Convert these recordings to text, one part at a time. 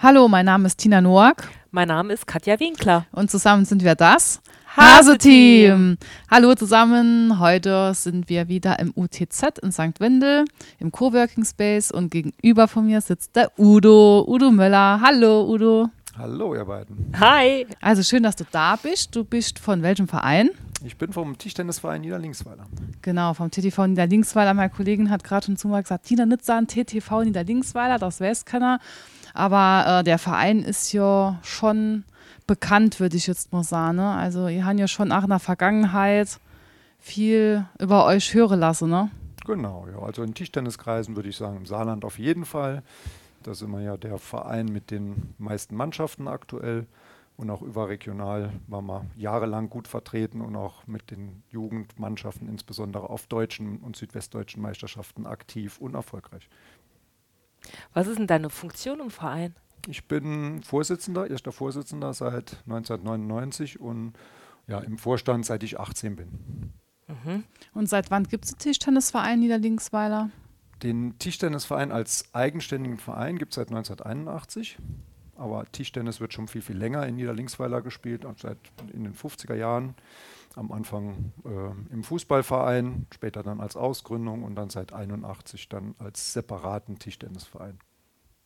Hallo, mein Name ist Tina Noack. Mein Name ist Katja Winkler. Und zusammen sind wir das Hase-Team. Hallo zusammen, heute sind wir wieder im UTZ in St. Wendel im Coworking Space und gegenüber von mir sitzt der Udo, Udo Möller. Hallo Udo. Hallo ihr beiden. Hi. Also schön, dass du da bist. Du bist von welchem Verein? Ich bin vom Tischtennisverein Niederlingsweiler. Genau, vom TTV Niederlingsweiler. Meine Kollegin hat gerade schon zu mir gesagt, Tina Nitzan, TTV Niederlingsweiler, das weiß keiner. Aber äh, der Verein ist ja schon bekannt, würde ich jetzt mal sagen. Ne? Also ihr habt ja schon auch in der Vergangenheit viel über euch hören lassen, ne? Genau, ja. Also in Tischtenniskreisen würde ich sagen, im Saarland auf jeden Fall. Da sind wir ja der Verein mit den meisten Mannschaften aktuell und auch überregional waren wir jahrelang gut vertreten und auch mit den Jugendmannschaften, insbesondere auf deutschen und südwestdeutschen Meisterschaften, aktiv und erfolgreich. Was ist denn deine Funktion im Verein? Ich bin Vorsitzender, erster Vorsitzender seit 1999 und ja, im Vorstand seit ich 18 bin. Mhm. Und seit wann gibt es den Tischtennisverein Niederlingsweiler? Den Tischtennisverein als eigenständigen Verein gibt es seit 1981. Aber Tischtennis wird schon viel, viel länger in Niederlingsweiler gespielt, seit in den 50er Jahren. Am Anfang äh, im Fußballverein, später dann als Ausgründung und dann seit 81 dann als separaten Tischtennisverein.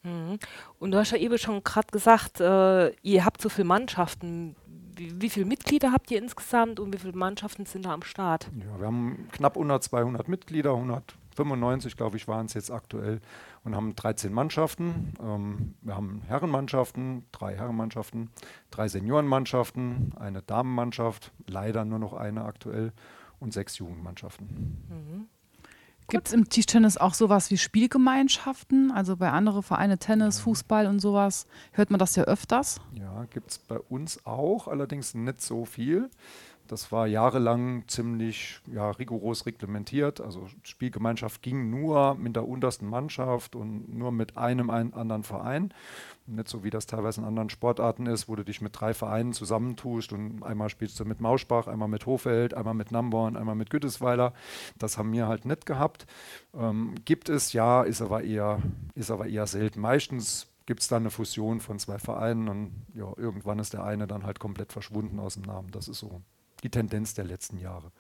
Mhm. Und du hast ja eben schon gerade gesagt, äh, ihr habt so viele Mannschaften. Wie, wie, viele Mitglieder habt ihr insgesamt und wie viele Mannschaften sind da am Start? Ja, wir haben knapp unter 200 Mitglieder, 195 glaube ich waren es jetzt aktuell und haben 13 Mannschaften. Ähm, wir haben Herrenmannschaften, drei Herrenmannschaften, drei Seniorenmannschaften, eine Damenmannschaft, leider nur noch eine aktuell und sechs Jugendmannschaften. Mhm. Gibt es im Tischtennis auch sowas wie Spielgemeinschaften? Also bei anderen Vereinen Tennis, ja. Fußball und sowas, hört man das ja öfters? Ja, gibt es bei uns auch, allerdings nicht so viel. Das war jahrelang ziemlich ja, rigoros reglementiert. Also Spielgemeinschaft ging nur mit der untersten Mannschaft und nur mit einem ein, anderen Verein. Nicht so wie das teilweise in anderen Sportarten ist, wo du dich mit drei Vereinen zusammentust und einmal spielst du mit Mauschbach, einmal mit Hofeld, einmal mit Namborn, einmal mit Güttesweiler. Das haben wir halt nicht gehabt. Ähm, gibt es ja, ist aber eher, ist aber eher selten. Meistens gibt es dann eine Fusion von zwei Vereinen und ja, irgendwann ist der eine dann halt komplett verschwunden aus dem Namen. Das ist so die Tendenz der letzten Jahre.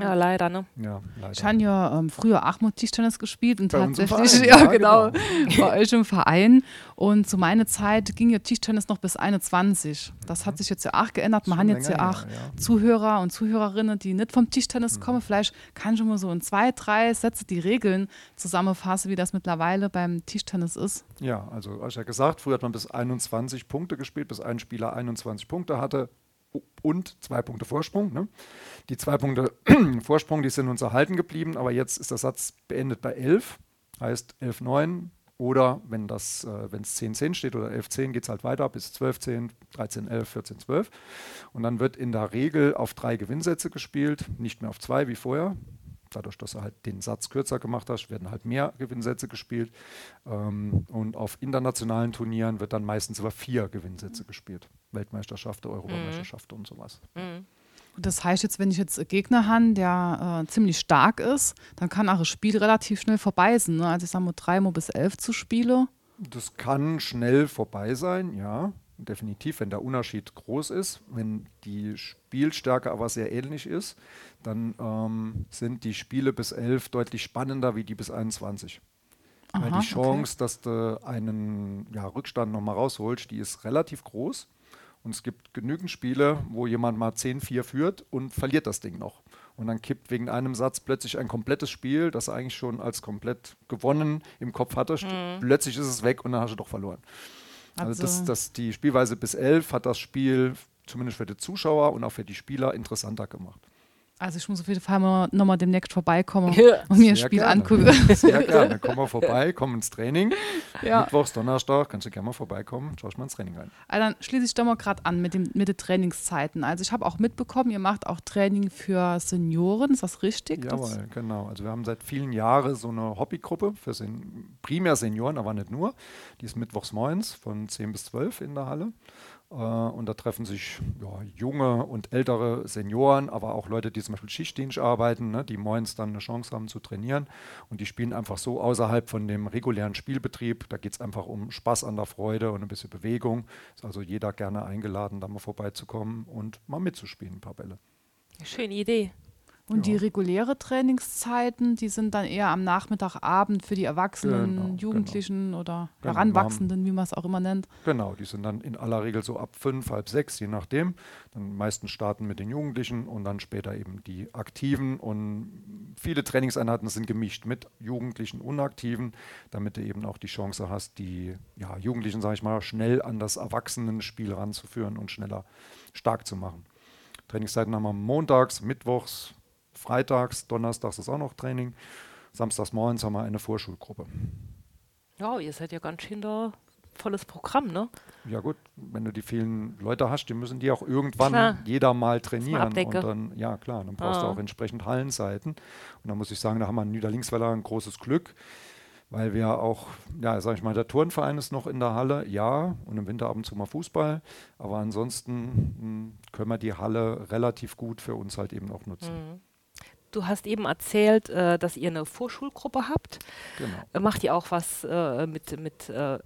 Ja, leider, ne? Ja, leider. Ich habe ja ähm, früher Achmut Tischtennis gespielt und bei tatsächlich, Verein, ja, ja, genau, genau. bei euch im Verein. Und zu meiner Zeit ging ja Tischtennis noch bis 21. Das hat sich jetzt ja auch geändert. Man hat jetzt ja auch ja. Zuhörer und Zuhörerinnen, die nicht vom Tischtennis Mhm. kommen. Vielleicht kann ich schon mal so in zwei, drei Sätze die Regeln zusammenfassen, wie das mittlerweile beim Tischtennis ist. Ja, also hast ja gesagt, früher hat man bis 21 Punkte gespielt, bis ein Spieler 21 Punkte hatte und zwei Punkte Vorsprung. Ne? Die zwei Punkte Vorsprung, die sind uns erhalten geblieben, aber jetzt ist der Satz beendet bei 11, heißt 11-9 oder wenn das, äh, wenn es 10-10 steht oder 11-10, geht es halt weiter bis 12-10, 13-11, 14-12 und dann wird in der Regel auf drei Gewinnsätze gespielt, nicht mehr auf zwei wie vorher. Dadurch, dass er halt den Satz kürzer gemacht hat, werden halt mehr Gewinnsätze gespielt. Ähm, und auf internationalen Turnieren wird dann meistens über vier Gewinnsätze gespielt. Weltmeisterschaften, Europameisterschaften und sowas. Mhm. Und das heißt jetzt, wenn ich jetzt einen Gegner habe, der äh, ziemlich stark ist, dann kann auch das Spiel relativ schnell vorbei sein. Ne? Also ich sage mal dreimal bis elf zu spielen. Das kann schnell vorbei sein, ja. Definitiv, wenn der Unterschied groß ist. Wenn die Spielstärke aber sehr ähnlich ist, dann ähm, sind die Spiele bis 11 deutlich spannender wie die bis 21. Weil Aha, die Chance, dass du einen ja, Rückstand nochmal rausholst, die ist relativ groß. Und es gibt genügend Spiele, wo jemand mal 10-4 führt und verliert das Ding noch. Und dann kippt wegen einem Satz plötzlich ein komplettes Spiel, das er eigentlich schon als komplett gewonnen im Kopf hatte. Plötzlich ist es weg und dann hast du doch verloren. Also, Also- das, das, die Spielweise bis 11 hat das Spiel zumindest für die Zuschauer und auch für die Spieler interessanter gemacht. Also ich muss auf jeden Fall mal, nochmal demnächst vorbeikommen Ja. und mir ein Sehr Spiel gerne. angucken. Sehr gerne. Komm mal vorbei, komm ins Training. Ja. Mittwochs, Donnerstag, kannst du gerne mal vorbeikommen, schau ich mal ins Training rein. Also dann schließe ich doch mal gerade an mit, dem, mit den Trainingszeiten. Also ich habe auch mitbekommen, ihr macht auch Training für Senioren, ist das richtig? Das- Jawohl, genau. Also wir haben seit vielen Jahren so eine Hobbygruppe für sen primär Senioren, aber nicht nur. Die ist mittwochs morgens von 10 bis 12 in der Halle. Äh, und da treffen sich ja, junge und ältere Senioren, aber auch Leute, die zum Beispiel Schichtdienst arbeiten, ne, die morgens dann eine Chance haben zu trainieren. Und die spielen einfach so außerhalb von dem regulären Spielbetrieb. Da geht es einfach um Spaß an der Freude und ein bisschen Bewegung. Ist also jeder gerne eingeladen, da mal vorbeizukommen und mal mitzuspielen, ein paar Bälle. Schöne Idee. Und ja. die reguläre Trainingszeiten, die sind dann eher am Nachmittag, Abend für die Erwachsenen, genau, Jugendlichen genau. oder genau, Heranwachsenden, wie man es auch immer nennt. Genau, die sind dann in aller Regel so ab fünf, halb sechs, je nachdem. Dann meistens starten mit den Jugendlichen und dann später eben die Aktiven. Und viele Trainingseinheiten sind gemischt mit Jugendlichen und Aktiven, damit du eben auch die Chance hast, die ja, Jugendlichen, sage ich mal, schnell an das Erwachsenenspiel ranzuführen und schneller stark zu machen. Trainingszeiten haben wir montags, mittwochs, freitags, donnerstags ist auch noch Training. Samstags morgens haben wir eine Vorschulgruppe. Ja, ihr seid ja ganz schön da volles Programm, ne? Ja gut, wenn du die vielen Leute hast, die müssen die auch irgendwann klar. jeder mal trainieren. Und dann, ja klar, dann brauchst ah. du auch entsprechend Hallenseiten. Und da muss ich sagen, da haben wir in Niederlingsweiler ein großes Glück, weil wir auch, ja, sag ich mal, der Turnverein ist noch in der Halle, ja, und im Winter ab und zu mal Fußball, aber ansonsten mh, hm, können wir die Halle relativ gut für uns halt eben auch nutzen. Mhm. Du hast eben erzählt, äh, dass ihr eine Vorschulgruppe habt. Genau. Äh, macht ihr auch was äh, mit, mit äh,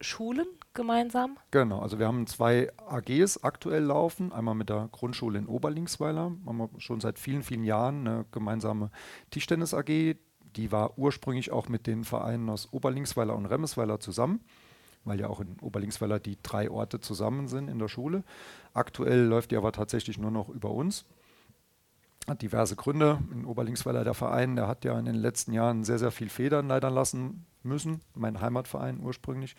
Schulen gemeinsam? Genau, also wir haben zwei AGs aktuell laufen. Einmal mit der Grundschule in Oberlingsweiler. Haben wir schon seit vielen, vielen Jahren eine gemeinsame Tischtennis-AG. Die war ursprünglich auch mit den Vereinen aus Oberlingsweiler und Remmesweiler zusammen weil ja auch in Oberlingsweiler die drei Orte zusammen sind in der Schule. Aktuell läuft die aber tatsächlich nur noch über uns hat diverse Gründe. In Oberlingsweiler der Verein, der hat ja in den letzten Jahren sehr, sehr viel Federn leidern lassen müssen. Mein Heimatverein ursprünglich.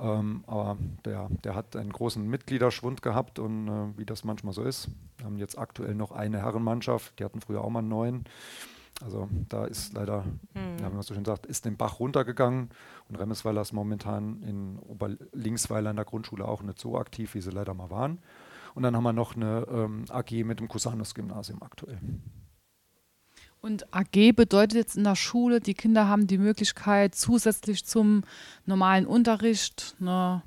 Ähm, aber der, der hat einen großen Mitgliederschwund gehabt und äh, wie das manchmal so ist. Wir haben jetzt aktuell noch eine Herrenmannschaft, die hatten früher auch mal neun. Also da ist leider, mhm. ja, wie man so schön sagt, ist den Bach runtergegangen und Remesweiler ist momentan in Oberlingsweiler in der Grundschule auch nicht so aktiv, wie sie leider mal waren. Und dann haben wir noch eine ähm, AG mit dem Cusanus-Gymnasium aktuell. Und AG bedeutet jetzt in der Schule, die Kinder haben die Möglichkeit, zusätzlich zum normalen Unterricht eine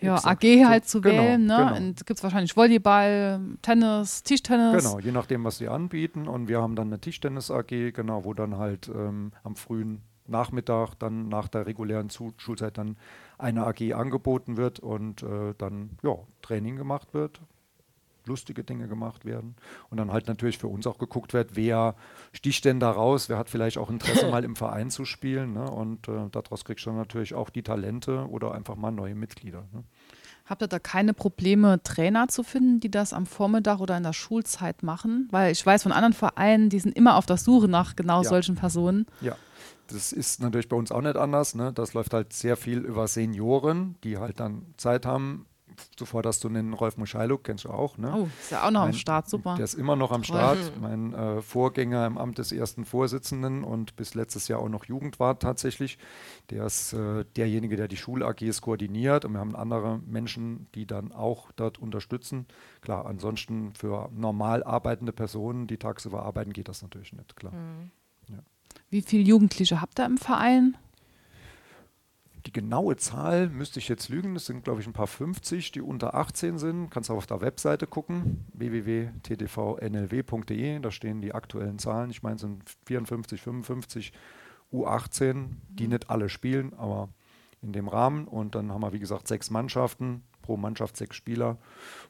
ja, AG halt zu genau, wählen. Ne? Genau. Und gibt es wahrscheinlich Volleyball, Tennis, Tischtennis. Genau, je nachdem, was sie anbieten. Und wir haben dann eine Tischtennis-AG, genau, wo dann halt ähm, am frühen Nachmittag, dann nach der regulären Schulzeit, dann eine AG angeboten wird und äh, dann ja, Training gemacht wird lustige Dinge gemacht werden. Und dann halt natürlich für uns auch geguckt wird, wer sticht denn da raus, wer hat vielleicht auch Interesse, mal im Verein zu spielen. Ne? Und äh, daraus kriegst du natürlich auch die Talente oder einfach mal neue Mitglieder. Ne? Habt ihr da keine Probleme, Trainer zu finden, die das am Vormittag oder in der Schulzeit machen? Weil ich weiß von anderen Vereinen, die sind immer auf der Suche nach genau ja. solchen Personen. Ja, das ist natürlich bei uns auch nicht anders. Ne? Das läuft halt sehr viel über Senioren, die halt dann Zeit haben, zuvor hast du einen Rolf Muschaluk, kennst du auch, ne? Oh, ist ja auch noch mein, am Start, super. Der ist immer noch am Start. Mein äh, Vorgänger im Amt des ersten Vorsitzenden und bis letztes Jahr auch noch Jugendwart tatsächlich. Der ist äh, derjenige, der die Schul-AGs koordiniert und wir haben andere Menschen, die dann auch dort unterstützen. Klar, ansonsten für normal arbeitende Personen, die tagsüber arbeiten, geht das natürlich nicht, klar. Mhm. Ja. Wie viele Jugendliche habt ihr im Verein? Die genaue Zahl müsste ich jetzt lügen. Das sind, glaube ich, ein paar 50, die unter 18 sind. Kannst auch auf der Webseite gucken, www.tdvnlw.de. Da stehen die aktuellen Zahlen. Ich meine, es sind 54, 55 U18, die mhm. nicht alle spielen, aber in dem Rahmen. Und dann haben wir, wie gesagt, sechs Mannschaften, pro Mannschaft sechs Spieler.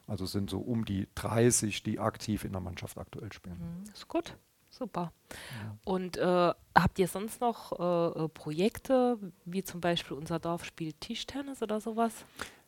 Also sind so um die 30, die aktiv in der Mannschaft aktuell spielen. Mhm. Ist gut. Super. Ja. Und äh, habt ihr sonst noch äh, äh, Projekte, wie zum Beispiel unser Dorf spielt Tischtennis oder sowas?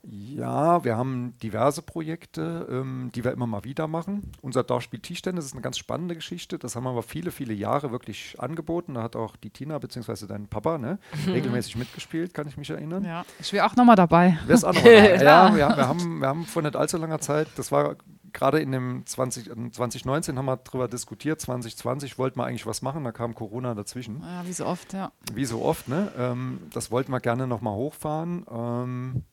Ja, wir haben diverse Projekte, ähm, die wir immer mal wieder machen. Unser Dorf spielt Tischtennis ist eine ganz spannende Geschichte. Das haben wir aber viele, viele Jahre wirklich angeboten. Da hat auch die Tina bzw. dein Papa ne, regelmäßig mitgespielt, kann ich mich erinnern. Ja, ich wäre auch nochmal dabei. Wärst auch nochmal dabei. ja, wir, wir, haben, wir haben vor nicht allzu langer Zeit, das war gerade in dem 20, 2019 haben wir darüber diskutiert, 2020 wollten wir eigentlich was machen, da kam Corona dazwischen. Ja, wie so oft, ja. Wie so oft, ne? Ähm, das wollten wir gerne nochmal hochfahren. Ähm,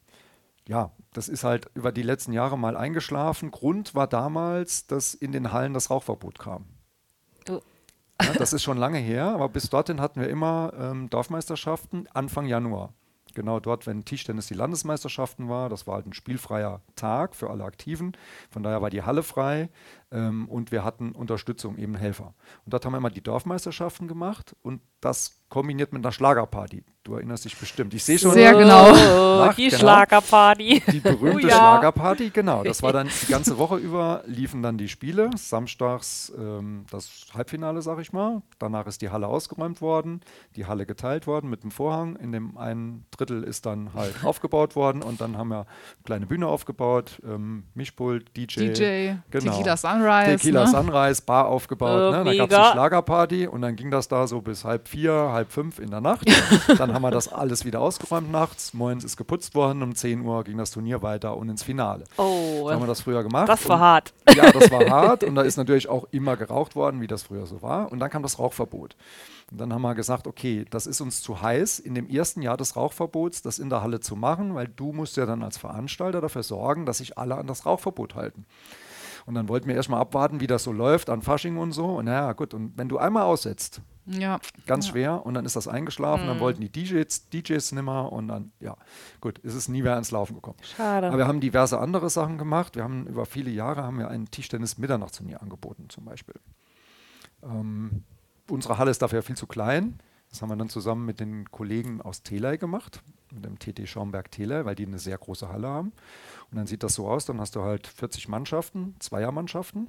ja, das ist halt über die letzten Jahre mal eingeschlafen. Grund war damals, dass in den Hallen das Rauchverbot kam. Oh. Ja, das ist schon lange her, aber bis dorthin hatten wir immer ähm, Dorfmeisterschaften Anfang Januar. Genau dort, wenn Tischtennis die Landesmeisterschaften war. Das war halt ein spielfreier Tag für alle Aktiven. Von daher war die Halle frei ähm, und wir hatten Unterstützung, eben Helfer. Und dort haben wir immer die Dorfmeisterschaften gemacht und das kombiniert mit einer Schlagerparty. Du erinnerst dich bestimmt. Ich sehe schon. Sehr genau. Nach, die genau, Schlagerparty. Die berühmte oh, ja. Schlagerparty, genau. Das war dann die ganze Woche über, liefen dann die Spiele. Samstags ähm, das Halbfinale, sag ich mal. Danach ist die Halle ausgeräumt worden, die Halle geteilt worden mit dem Vorhang. In dem einen Drittel ist dann halt aufgebaut worden und dann haben wir eine kleine Bühne aufgebaut, ähm, Mischpult, DJ. DJ, genau. Tequila Sunrise. Tequila ne? Sunrise, Bar aufgebaut. Oh, ne? Dann gab es die Schlagerparty und dann ging das da so bis halb vier, halb fünf in der Nacht. dann haben wir das alles wieder ausgeräumt nachts. Moins ist geputzt worden. Um 10 Uhr ging das Turnier weiter und ins Finale. Oh. So haben wir das früher gemacht. Das war und, hart. Ja, das war hart. Und da ist natürlich auch immer geraucht worden, wie das früher so war. Und dann kam das Rauchverbot. Und dann haben wir gesagt, okay, das ist uns zu heiß, in dem ersten Jahr des Rauchverbots das in der Halle zu machen, weil du musst ja dann als Veranstalter dafür sorgen, dass sich alle an das Rauchverbot halten. Und dann wollten wir erstmal abwarten, wie das so läuft an Fasching und so. Und naja, gut, und wenn du einmal aussetzt, ja. ganz ja. schwer, und dann ist das eingeschlafen, mhm. dann wollten die DJs, DJs nimmer und dann, ja, gut, ist es nie mehr ins Laufen gekommen. Schade. Aber wir haben diverse andere Sachen gemacht. Wir haben über viele Jahre haben wir ein Tischtennis-Mitternachtsturnier angeboten, zum Beispiel. Ähm, unsere Halle ist dafür viel zu klein. Das haben wir dann zusammen mit den Kollegen aus Telei gemacht, mit dem TT Schaumberg-Telei, weil die eine sehr große Halle haben. Und dann sieht das so aus, dann hast du halt 40 Mannschaften, Zweiermannschaften,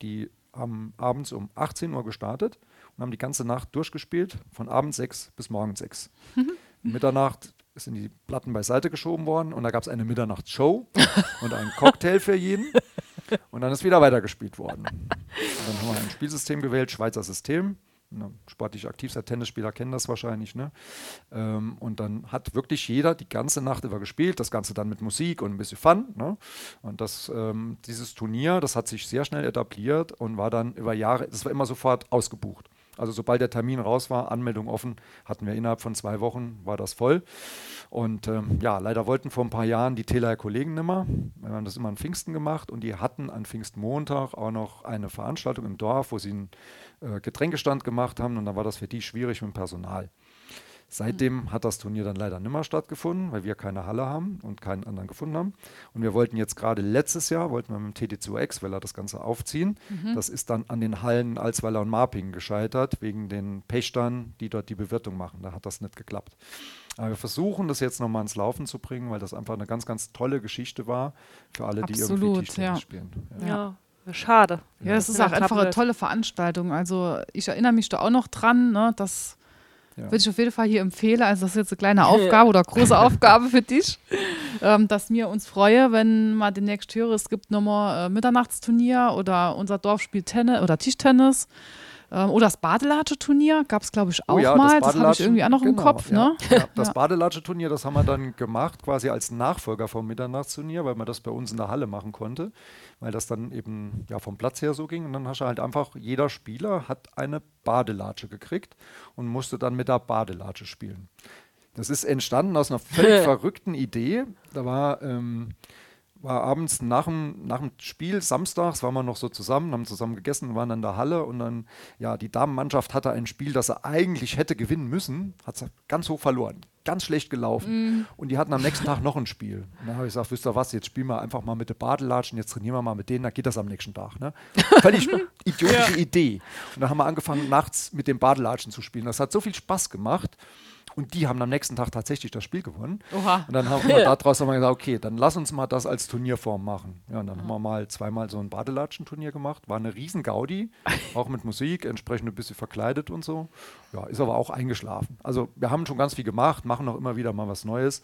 die haben abends um 18 Uhr gestartet und haben die ganze Nacht durchgespielt, von abends 6 bis morgens 6. Mitternacht sind die Platten beiseite geschoben worden und da gab es eine Mitternachtsshow und einen Cocktail für jeden. Und dann ist wieder weitergespielt worden. Und dann haben wir ein Spielsystem gewählt, Schweizer System ne, sportlich aktivster Tennisspieler kennen das wahrscheinlich. Ne? Ähm, und dann hat wirklich jeder die ganze Nacht über gespielt, das Ganze dann mit Musik und ein bisschen Fun. Ne? Und das, ähm, dieses Turnier, das hat sich sehr schnell etabliert und war dann über Jahre, das war immer sofort ausgebucht. Also sobald der Termin raus war, Anmeldung offen, hatten wir innerhalb von zwei Wochen, war das voll. Und ähm, ja, leider wollten vor ein paar Jahren die Teleer Kollegen nimmer. Wir haben das immer an Pfingsten gemacht und die hatten an Pfingstmontag auch noch eine Veranstaltung im Dorf, wo sie einen äh, Getränkestand gemacht haben und dann war das für die schwierig mit dem Personal. Seitdem mhm. hat das Turnier dann leider nimmer stattgefunden, weil wir keine Halle haben und keinen anderen gefunden haben. Und wir wollten jetzt gerade letztes Jahr, wollten wir mit dem TT2X, weil er das Ganze aufziehen. Mhm. Das ist dann an den Hallen Alsweiler und Marping gescheitert, wegen den Pächtern, die dort die Bewirtung machen. Da hat das nicht geklappt. Aber wir versuchen das jetzt nochmal ins Laufen zu bringen, weil das einfach eine ganz, ganz tolle Geschichte war für alle, die Absolut, irgendwie Tischtennis ja. spielen. Ja. ja. Schade. Ja, es ist auch einfach eine tolle Veranstaltung. Also ich erinnere mich da auch noch dran, ne, dass ja. Würde ich auf jeden Fall hier empfehlen. Also, das ist jetzt eine kleine Aufgabe oder große Aufgabe für dich, ähm, dass wir uns freuen, wenn mal demnächst höre, es gibt nochmal äh, Mitternachtsturnier oder unser Dorf spielt Tennis oder Tischtennis. Ähm, oder das Badelatsche-Turnier gab es, glaube ich, auch oh ja, mal. Das, das habe ich irgendwie auch noch genau, im Kopf. Ja. Ne? Ja, das. Badelatsche-Turnier, das haben wir dann gemacht, quasi als Nachfolger vom Mitternachtsturnier, weil man das bei uns in der Halle machen konnte, weil das dann eben ja, vom Platz her so ging. Und dann hast du halt einfach, jeder Spieler hat eine Badelatsche gekriegt und musste dann mit der Badelatsche spielen. Das ist entstanden aus einer völlig verrückten Idee. Da war ähm, war abends nach dem, nach dem Spiel, samstags, waren wir noch so zusammen, haben zusammen gegessen, waren in der Halle und dann, ja, die Damenmannschaft hatte ein Spiel, das er eigentlich hätte gewinnen müssen, hat es ganz hoch verloren. Ganz schlecht gelaufen. Mm. Und die hatten am nächsten Tag noch ein Spiel. Und dann habe ich gesagt, wisst ihr was, jetzt spielen wir einfach mal mit den Badelatschen, jetzt trainieren wir mal mit denen, dann geht das am nächsten Tag. Ne? Völlig idiotische ja. Idee. Und dann haben wir angefangen, nachts mit den Badelatschen zu spielen. Das hat so viel Spaß gemacht. Und die haben am nächsten Tag tatsächlich das Spiel gewonnen. Oha. Und dann haben wir daraus haben wir gesagt, okay, dann lass uns mal das als Turnierform machen. Ja, und dann mhm. haben wir mal zweimal so ein Badelatschen-Turnier gemacht. War eine riesen Gaudi, auch mit Musik, entsprechend ein bisschen verkleidet und so. Ja, ist aber auch eingeschlafen. Also wir haben schon ganz viel gemacht, machen auch immer wieder mal was Neues.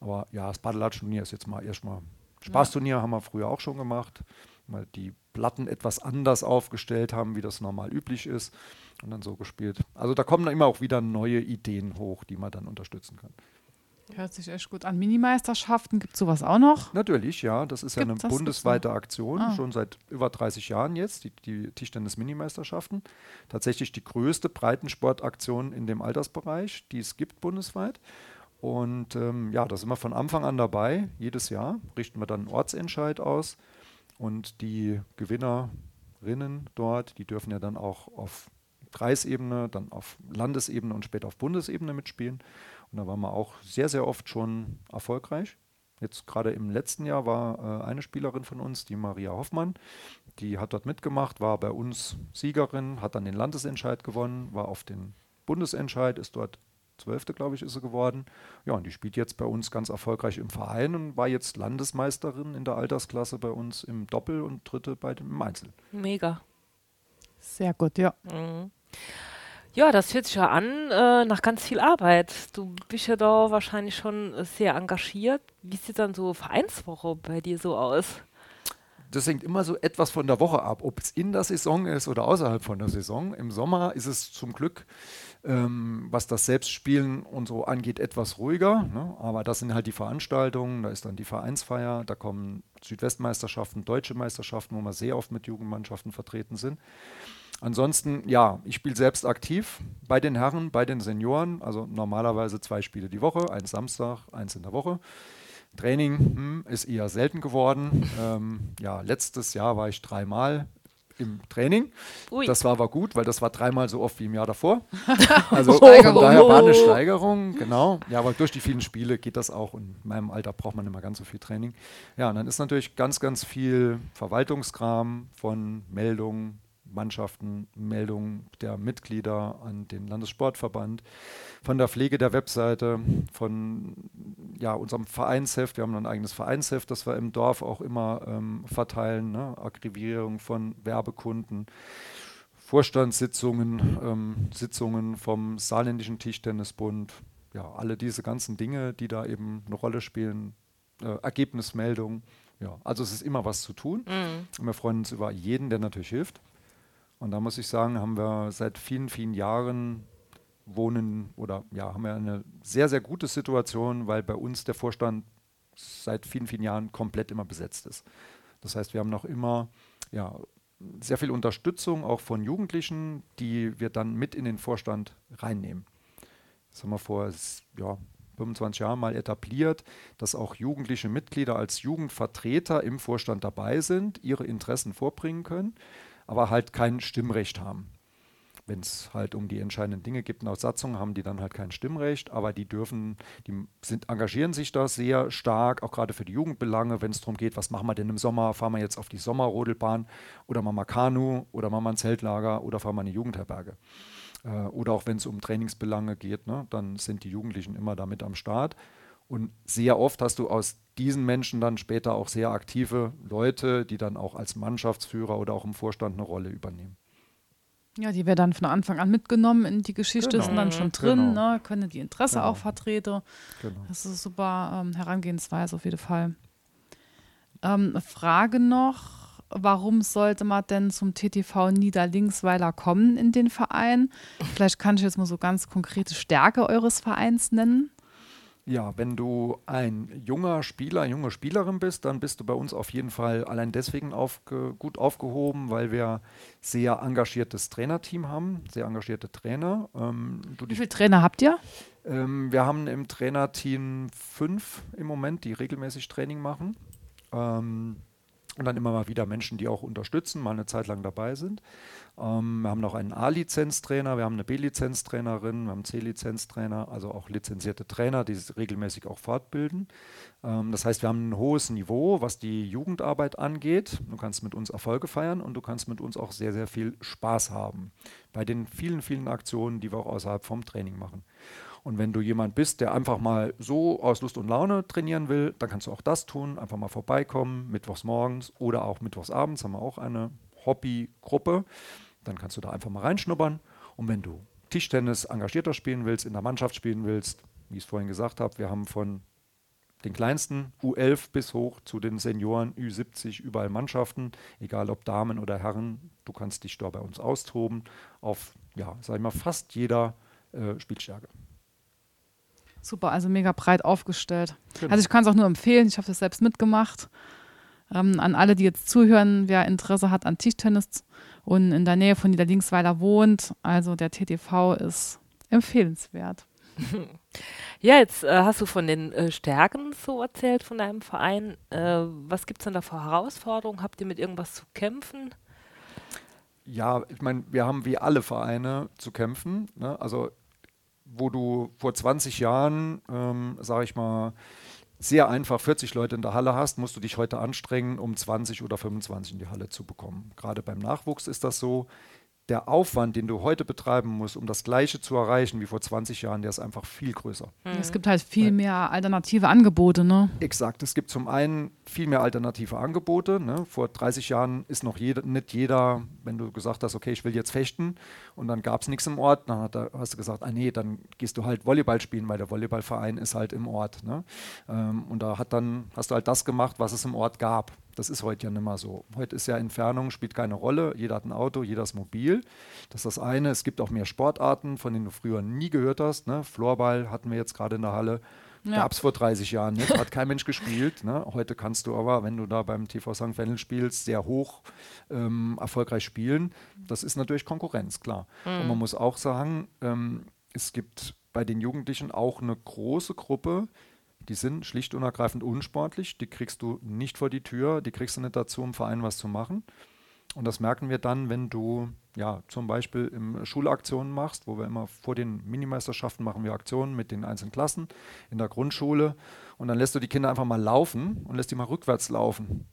Aber ja, das Badelatschen-Turnier ist jetzt mal erstmal Spaßturnier, ja. haben wir früher auch schon gemacht. Mal die Platten etwas anders aufgestellt haben, wie das normal üblich ist und dann so gespielt. Also da kommen dann immer auch wieder neue Ideen hoch, die man dann unterstützen kann. Hört sich echt gut an. Minimeisterschaften, gibt es sowas auch noch? Natürlich, ja. Das ist gibt, ja eine bundesweite Aktion, ah. schon seit über 30 Jahren jetzt, die, die Tischtennis-Minimeisterschaften. Tatsächlich die größte Breitensportaktion in dem Altersbereich, die es gibt bundesweit. Und ähm, ja, da sind wir von Anfang an dabei. Jedes Jahr richten wir dann einen Ortsentscheid aus. Und die Gewinnerinnen dort, die dürfen ja dann auch auf Kreisebene, dann auf Landesebene und später auf Bundesebene mitspielen. Und da waren wir auch sehr, sehr oft schon erfolgreich. Jetzt gerade im letzten Jahr war äh, eine Spielerin von uns, die Maria Hoffmann, die hat dort mitgemacht, war bei uns Siegerin, hat dann den Landesentscheid gewonnen, war auf den Bundesentscheid, ist dort Zwölfte, glaube ich, ist sie geworden. Ja, und die spielt jetzt bei uns ganz erfolgreich im Verein und war jetzt Landesmeisterin in der Altersklasse bei uns im Doppel und Dritte bei dem im Einzel. Mega. Sehr gut, ja. Mhm. Ja, das hört sich ja an äh, nach ganz viel Arbeit. Du bist ja da wahrscheinlich schon sehr engagiert. Wie sieht dann so Vereinswoche bei dir so aus? Das hängt immer so etwas von der Woche ab, ob es in der Saison ist oder außerhalb von der Saison. Im Sommer ist es zum Glück, ähm, was das Selbstspielen und so angeht, etwas ruhiger. Ne? Aber das sind halt die Veranstaltungen, da ist dann die Vereinsfeier, da kommen Südwestmeisterschaften, deutsche Meisterschaften, wo wir sehr oft mit Jugendmannschaften vertreten sind. Ansonsten, ja, ich spiele selbst aktiv bei den Herren, bei den Senioren. Also normalerweise zwei Spiele die Woche, eins Samstag, eins in der Woche. Training hm, ist eher selten geworden. Ähm, ja, letztes Jahr war ich dreimal im Training. Ui. Das war aber gut, weil das war dreimal so oft wie im Jahr davor. Also von daher war eine Steigerung, genau. Ja, aber durch die vielen Spiele geht das auch. Und in meinem Alter braucht man immer ganz so viel Training. Ja, und dann ist natürlich ganz, ganz viel Verwaltungskram von Meldungen, Mannschaften, Meldungen der Mitglieder an den Landessportverband, von der Pflege der Webseite, von ja, unserem Vereinsheft. Wir haben ein eigenes Vereinsheft, das wir im Dorf auch immer ähm, verteilen, ne? Archivierung von Werbekunden. Vorstandssitzungen, ähm, Sitzungen vom Saarländischen Tischtennisbund, ja, alle diese ganzen Dinge, die da eben eine Rolle spielen, äh, Ergebnismeldungen. Ja, also es ist immer was zu tun. Mhm. Und wir freuen uns über jeden, der natürlich hilft. Und da muss ich sagen, haben wir seit vielen, vielen Jahren wohnen oder ja, haben wir eine sehr, sehr gute Situation, weil bei uns der Vorstand seit vielen, vielen Jahren komplett immer besetzt ist. Das heißt, wir haben noch immer ja, sehr viel Unterstützung auch von Jugendlichen, die wir dann mit in den Vorstand reinnehmen. Das haben wir vor ja, 25 Jahren mal etabliert, dass auch jugendliche Mitglieder als Jugendvertreter im Vorstand dabei sind, ihre Interessen vorbringen können aber halt kein Stimmrecht haben. Wenn es halt um die entscheidenden Dinge gibt der Satzung, haben die dann halt kein Stimmrecht, aber die dürfen, die sind, engagieren sich da sehr stark, auch gerade für die Jugendbelange, wenn es darum geht, was machen wir denn im Sommer, fahren wir jetzt auf die Sommerrodelbahn oder machen wir Kanu oder machen wir ein Zeltlager oder fahren wir eine Jugendherberge. Äh, oder auch wenn es um Trainingsbelange geht, ne, dann sind die Jugendlichen immer damit am Start. Und sehr oft hast du aus diesen Menschen dann später auch sehr aktive Leute, die dann auch als Mannschaftsführer oder auch im Vorstand eine Rolle übernehmen. Ja, die werden dann von Anfang an mitgenommen in die Geschichte, genau. sind dann schon drin, genau. ne, können die Interesse genau. auch vertreten. Genau. Das ist eine super ähm, Herangehensweise auf jeden Fall. Ähm, Frage noch, warum sollte man denn zum TTV Niederlingsweiler kommen in den Verein? Vielleicht kann ich jetzt mal so ganz konkrete Stärke eures Vereins nennen. Ja, wenn du ein junger Spieler, eine junge Spielerin bist, dann bist du bei uns auf jeden Fall allein deswegen aufge gut aufgehoben, weil wir sehr engagiertes Trainerteam haben, sehr engagierte Trainer. Ähm, Wie viele Trainer habt ihr? Ähm, wir haben im Trainerteam fünf im Moment, die regelmäßig Training machen. Ähm, und dann immer mal wieder Menschen, die auch unterstützen, mal eine Zeit lang dabei sind. Ähm, wir haben noch einen A-Lizenztrainer, wir haben eine B-Lizenztrainerin, wir haben C-Lizenztrainer, also auch lizenzierte Trainer, die sich regelmäßig auch fortbilden. Ähm, das heißt, wir haben ein hohes Niveau, was die Jugendarbeit angeht. Du kannst mit uns Erfolge feiern und du kannst mit uns auch sehr, sehr viel Spaß haben bei den vielen, vielen Aktionen, die wir auch außerhalb vom Training machen. Und wenn du jemand bist, der einfach mal so aus Lust und Laune trainieren will, dann kannst du auch das tun. Einfach mal vorbeikommen, mittwochs morgens oder auch mittwochs abends haben wir auch eine Hobbygruppe. Dann kannst du da einfach mal reinschnuppern. Und wenn du Tischtennis engagierter spielen willst, in der Mannschaft spielen willst, wie ich es vorhin gesagt habe, wir haben von den kleinsten U11 bis hoch zu den Senioren Ü70 überall Mannschaften, egal ob Damen oder Herren. Du kannst dich da bei uns austoben auf, ja, sag ich mal, fast jeder äh, Spielstärke. Super, also mega breit aufgestellt. Genau. Also ich kann es auch nur empfehlen, ich habe das selbst mitgemacht. Ähm, an alle, die jetzt zuhören, wer Interesse hat an Tischtennis und in der Nähe von Niederlingsweiler wohnt, also der TTV ist empfehlenswert. Ja, jetzt äh, hast du von den äh, Stärken so erzählt von deinem Verein. Äh, was gibt es denn da für Herausforderungen? Habt ihr mit irgendwas zu kämpfen? Ja, ich meine, wir haben wie alle Vereine zu kämpfen. Ne? Also wo du vor 20 Jahren, ähm, sage ich mal, sehr einfach 40 Leute in der Halle hast, musst du dich heute anstrengen, um 20 oder 25 in die Halle zu bekommen. Gerade beim Nachwuchs ist das so der Aufwand, den du heute betreiben musst, um das Gleiche zu erreichen wie vor 20 Jahren, der ist einfach viel größer. Mhm. Es gibt halt viel mehr alternative Angebote, ne? Exakt. Es gibt zum einen viel mehr alternative Angebote. Ne? Vor 30 Jahren ist noch jeder, nicht jeder, wenn du gesagt hast, okay, ich will jetzt fechten und dann gab es nichts im Ort, dann er, hast du gesagt, ah nee, dann gehst du halt Volleyball spielen, weil der Volleyballverein ist halt im Ort. Ne? Ähm, und da hat dann, hast du halt das gemacht, was es im Ort gab. Das ist heute ja nicht mehr so. Heute ist ja Entfernung, spielt keine Rolle. Jeder hat ein Auto, jeder ist mobil. Das ist das eine. Es gibt auch mehr Sportarten, von denen du früher nie gehört hast. Ne? Floorball hatten wir jetzt gerade in der Halle. Ja. Gab es vor 30 Jahren nicht, hat kein Mensch gespielt. Ne? Heute kannst du aber, wenn du da beim TV St. Wendel spielst, sehr hoch ähm, erfolgreich spielen. Das ist natürlich Konkurrenz, klar. Mhm. Und man muss auch sagen, ähm, es gibt bei den Jugendlichen auch eine große Gruppe, die sind schlicht und ergreifend unsportlich, die kriegst du nicht vor die Tür, die kriegst du nicht dazu, im Verein was zu machen. Und das merken wir dann, wenn du ja zum Beispiel im Schulaktionen machst, wo wir immer vor den Minimeisterschaften machen wir Aktionen mit den einzelnen Klassen in der Grundschule und dann lässt du die Kinder einfach mal laufen und lässt die mal rückwärts laufen.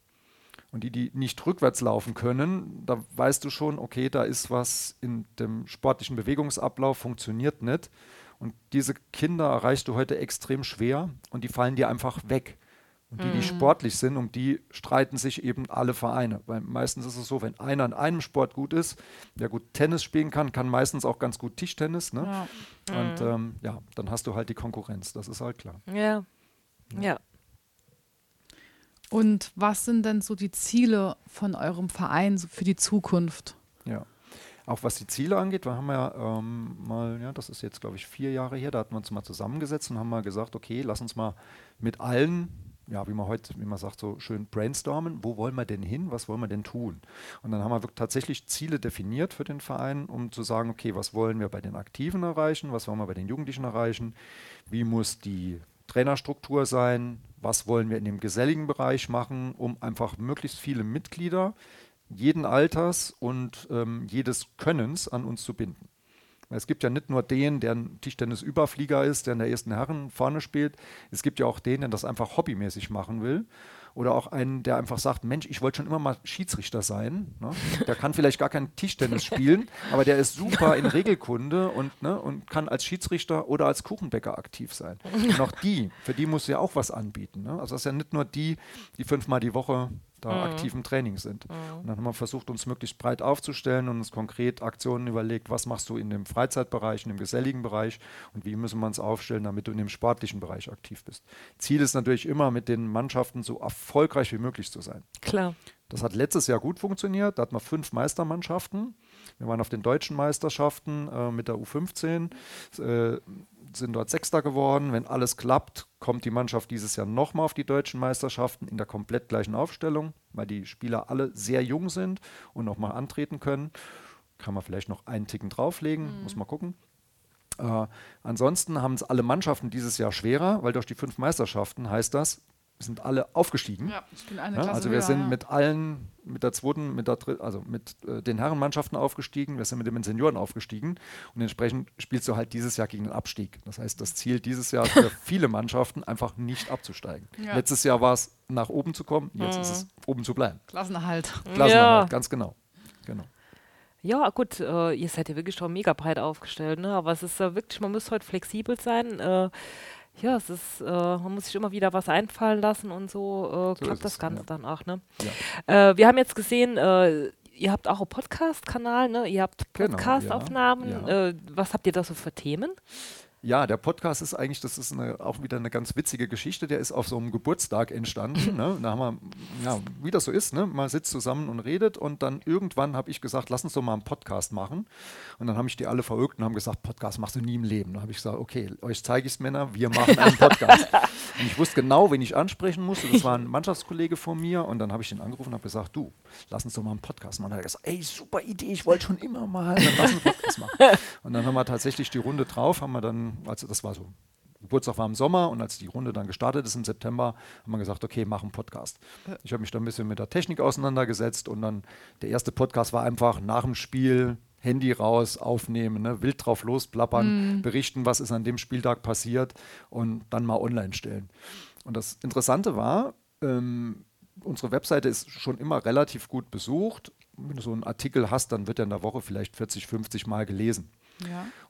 Und die, die nicht rückwärts laufen können, da weißt du schon, okay, da ist was in dem sportlichen Bewegungsablauf, funktioniert nicht. Und diese Kinder erreichst du heute extrem schwer und die fallen dir einfach weg. Und die, die mhm. sportlich sind, um die streiten sich eben alle Vereine. Weil meistens ist es so, wenn einer in einem Sport gut ist, der gut Tennis spielen kann, kann meistens auch ganz gut Tischtennis. Ne? Ja. Und mhm. ähm, ja, dann hast du halt die Konkurrenz, das ist halt klar. Ja. ja. ja. Und was sind denn so die Ziele von eurem Verein für die Zukunft? Ja. Auch was die Ziele angeht, wir haben ja ähm, mal, ja, das ist jetzt glaube ich vier Jahre her, da hatten wir uns mal zusammengesetzt und haben mal gesagt, okay, lass uns mal mit allen ja, wie man heute, wie man sagt, so schön brainstormen, wo wollen wir denn hin, was wollen wir denn tun? Und dann haben wir tatsächlich Ziele definiert für den Verein, um zu sagen, okay, was wollen wir bei den Aktiven erreichen, was wollen wir bei den Jugendlichen erreichen, wie muss die Trainerstruktur sein, was wollen wir in dem geselligen Bereich machen, um einfach möglichst viele Mitglieder jeden Alters und ähm, jedes Könnens an uns zu binden. Es gibt ja nicht nur den, der ein Tischtennis-Überflieger ist, der in der ersten Herren vorne spielt. Es gibt ja auch den, der das einfach hobbymäßig machen will. Oder auch einen, der einfach sagt, Mensch, ich wollte schon immer mal Schiedsrichter sein. Ne? Der kann vielleicht gar kein Tischtennis spielen, aber der ist super in Regelkunde und, ne, und kann als Schiedsrichter oder als Kuchenbäcker aktiv sein. Und auch die, für die muss ja auch was anbieten. Ne? Also das ist ja nicht nur die, die fünfmal die Woche da mhm. aktiv im Training sind. Mhm. Und dann haben wir versucht, uns möglichst breit aufzustellen und uns konkret Aktionen überlegt, was machst du in dem Freizeitbereich, in dem geselligen Bereich und wie müssen wir uns aufstellen, damit du in dem sportlichen Bereich aktiv bist. Ziel ist natürlich immer, mit den Mannschaften so erfolgreich wie möglich zu sein. Klar. Das hat letztes Jahr gut funktioniert. Da hatten wir fünf Meistermannschaften. Wir waren auf den deutschen Meisterschaften äh, mit der U15. Äh, sind dort Sechster geworden. Wenn alles klappt, kommt die Mannschaft dieses Jahr nochmal auf die deutschen Meisterschaften in der komplett gleichen Aufstellung, weil die Spieler alle sehr jung sind und nochmal antreten können. Kann man vielleicht noch einen Ticken drauflegen, mhm. muss man gucken. Äh, ansonsten haben es alle Mannschaften dieses Jahr schwerer, weil durch die fünf Meisterschaften heißt das, sind alle aufgestiegen. Ja, ich bin eine Klasse Also wir höher, sind ja. mit allen, mit der zweiten, mit der dritten, also mit äh, den Herrenmannschaften aufgestiegen, wir sind mit den Senioren aufgestiegen und entsprechend spielst du halt dieses Jahr gegen den Abstieg. Das heißt, das Ziel dieses Jahr für viele Mannschaften einfach nicht abzusteigen. Ja. Letztes Jahr war es nach oben zu kommen, jetzt mhm. ist es oben zu bleiben. Klassenerhalt. Klassenerhalt, ganz genau. Genau. Ja, gut, äh, ihr seid ja wirklich schon mega breit aufgestellt, ne? aber es ist äh, wirklich, man muss heute flexibel sein. Äh, ja, es ist, äh, man muss sich immer wieder was einfallen lassen und so, äh, so klappt das Ganze ja. dann auch. Ne? Ja. Äh, wir haben jetzt gesehen, äh, ihr habt auch einen Podcast-Kanal, ne? ihr habt Podcast-Aufnahmen. Genau, ja. Äh, was habt ihr da so für Themen? Ja, der Podcast ist eigentlich, das ist eine, auch wieder eine ganz witzige Geschichte. Der ist auf so einem Geburtstag entstanden. ne? Da haben wir, ja, wie das so ist, ne? man sitzt zusammen und redet und dann irgendwann habe ich gesagt, lass uns doch mal einen Podcast machen. Und dann haben mich die alle verrückt und haben gesagt, Podcast machst du nie im Leben. Dann habe ich gesagt, okay, euch zeige ich es, Männer, wir machen einen Podcast. und ich wusste genau, wen ich ansprechen musste. Das war ein Mannschaftskollege von mir und dann habe ich ihn angerufen und habe gesagt, du, lass uns doch mal einen Podcast machen. Und dann hat er gesagt, ey, super Idee, ich wollte schon immer mal, dann lass uns einen Podcast machen. Und dann haben wir tatsächlich die Runde drauf, haben wir dann also das war so, Geburtstag war im Sommer und als die Runde dann gestartet ist im September, haben wir gesagt, okay, mach einen Podcast. Ich habe mich da ein bisschen mit der Technik auseinandergesetzt und dann der erste Podcast war einfach nach dem Spiel Handy raus, aufnehmen, ne? wild drauf losplappern, Mhm. berichten, was ist an dem Spieltag passiert und dann mal online stellen. Und das Interessante war, ähm, unsere Webseite ist schon immer relativ gut besucht. Wenn du so einen Artikel hast, dann wird er in der Woche vielleicht 40, 50 Mal gelesen.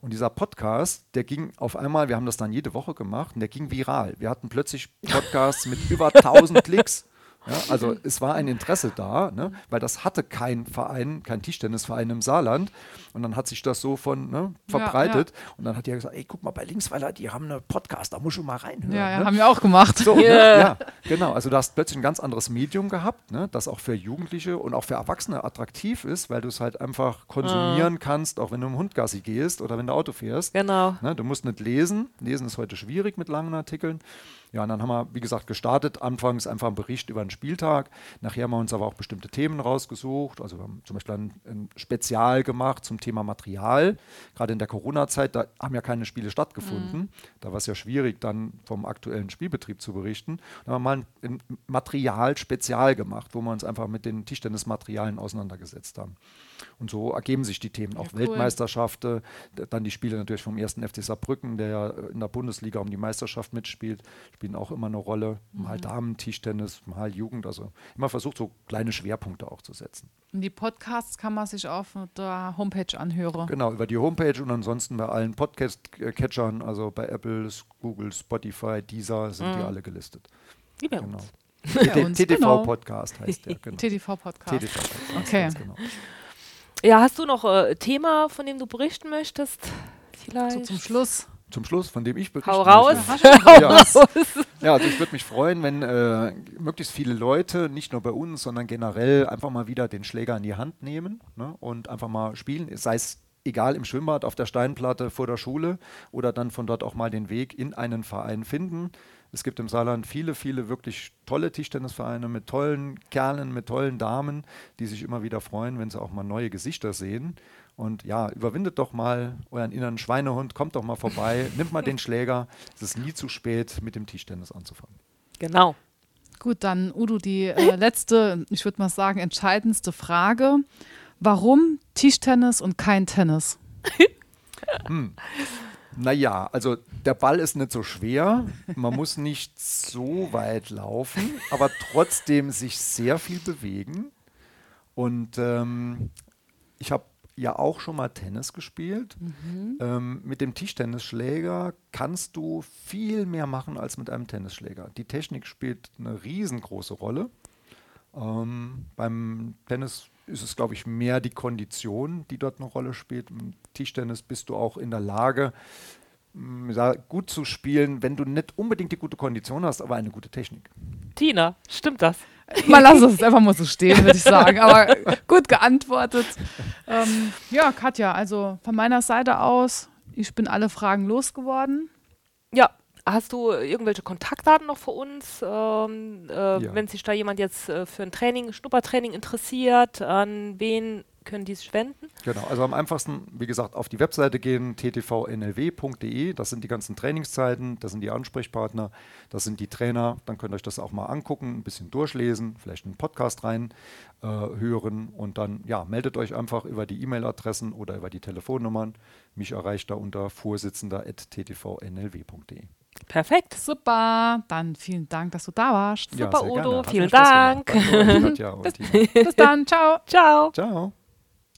Und dieser Podcast, der ging auf einmal, wir haben das dann jede Woche gemacht, und der ging viral. Wir hatten plötzlich Podcasts mit über 1000 Klicks. Ja, also es war ein Interesse da, ne, weil das hatte kein Verein, kein Tischtennisverein im Saarland. Und dann hat sich das so von ne, Ja, verbreitet. Und dann hat die gesagt, ey, guck mal, bei Linksweiler, die haben einen Podcast, da musst du mal reinhören. Ja, ja, ne? haben wir auch gemacht. So, Ja. ne? ja, genau. Also du hast plötzlich ein ganz anderes Medium gehabt, ne, das auch für Jugendliche und auch für Erwachsene attraktiv ist, weil du es halt einfach konsumieren kannst, auch wenn du im Hundgassi gehst oder wenn du Auto fährst. Genau. Ne, du musst nicht lesen. Lesen ist heute schwierig mit langen Artikeln. Ja, und dann haben wir, wie gesagt, gestartet. Anfangs einfach ein Bericht über den Spieltag. Nachher haben wir uns aber auch bestimmte Themen rausgesucht. Also wir haben zum Beispiel ein, ein Spezial gemacht zum Thema Material. Gerade in der Corona-Zeit, da haben ja keine Spiele stattgefunden. Da war es ja schwierig, dann vom aktuellen Spielbetrieb zu berichten. Da haben wir mal ein, ein Material-Spezial gemacht, wo wir uns einfach mit den Tischtennismaterialien auseinandergesetzt haben. Und so ergeben sich die Themen. Auch cool. Weltmeisterschaften, d- dann die Spiele natürlich vom ersten FC Saarbrücken, der ja in der Bundesliga um die Meisterschaft mitspielt, spielen auch immer eine Rolle. Mal Damen-Tischtennis, mal Jugend. Also immer versucht, so kleine Schwerpunkte auch zu setzen. Und die Podcasts kann man sich auf der Homepage anhören. Genau, über die Homepage und ansonsten bei allen Podcast-Catchern, also bei Apple, Google, Spotify, Deezer, sind die alle gelistet. Wie bei Genau. uns, genau. TTV-Podcast heißt der. Genau. TTV-Podcast. TTV-Podcast, Okay. ganz genau. Ja, hast du noch äh, ein Thema, von dem du berichten möchtest? Vielleicht. So zum Schluss. Zum Schluss, von dem ich berichten Hau raus. möchte. Ja. ja, also ich würde mich freuen, wenn äh, möglichst viele Leute, nicht nur bei uns, sondern generell einfach mal wieder den Schläger in die Hand nehmen ne, und einfach mal spielen, sei es egal im Schwimmbad, auf der Steinplatte vor der Schule oder dann von dort auch mal den Weg in einen Verein finden. Es gibt im Saarland viele, viele wirklich tolle Tischtennisvereine mit tollen Kerlen, mit tollen Damen, die sich immer wieder freuen, wenn sie auch mal neue Gesichter sehen. Und ja, überwindet doch mal euren inneren Schweinehund, kommt doch mal vorbei, nimmt mal den Schläger. Es ist nie zu spät, mit dem Tischtennis anzufangen. Genau. Gut, dann Udo, die äh, letzte, ich würde mal sagen, entscheidendste Frage. Warum Tischtennis und kein Tennis? Naja, also der Ball ist nicht so schwer, man muss nicht so weit laufen, aber trotzdem sich sehr viel bewegen. Und ähm, ich habe ja auch schon mal Tennis gespielt. Ähm, mit dem Tischtennisschläger kannst du viel mehr machen als mit einem Tennisschläger. Die Technik spielt eine riesengroße Rolle. Ähm, beim Tennis ist es, glaube ich, mehr die Kondition, die dort eine Rolle spielt. Im Tischtennis bist du auch in der Lage, ja, gut zu spielen, wenn du nicht unbedingt die gute Kondition hast, aber eine gute Technik. Tina, stimmt das? Mal lass es einfach mal so stehen, würde ich sagen. Aber gut geantwortet. Ähm, ja, Katja, also von meiner Seite aus, ich bin alle Fragen losgeworden. Ja. Hast du irgendwelche Kontaktdaten noch für uns? Ähm, äh, Ja. Wenn sich da jemand jetzt äh, für ein Training, Schnuppertraining interessiert, an wen können die sich wenden? Genau, also am einfachsten, wie gesagt, auf die Webseite gehen, ttvnlw.de, das sind die ganzen Trainingszeiten, das sind die Ansprechpartner, das sind die Trainer, dann könnt ihr euch das auch mal angucken, ein bisschen durchlesen, vielleicht einen Podcast rein äh, hören und dann, ja, meldet euch einfach über die E-Mail-Adressen oder über die Telefonnummern. Mich erreicht da unter vorsitzender.ttvnlw.de. Perfekt. Super, dann vielen Dank, dass du da warst. Super, sehr Udo, gerne. Hat vielen. Dank. Bis dann, ciao. Ciao. Ciao.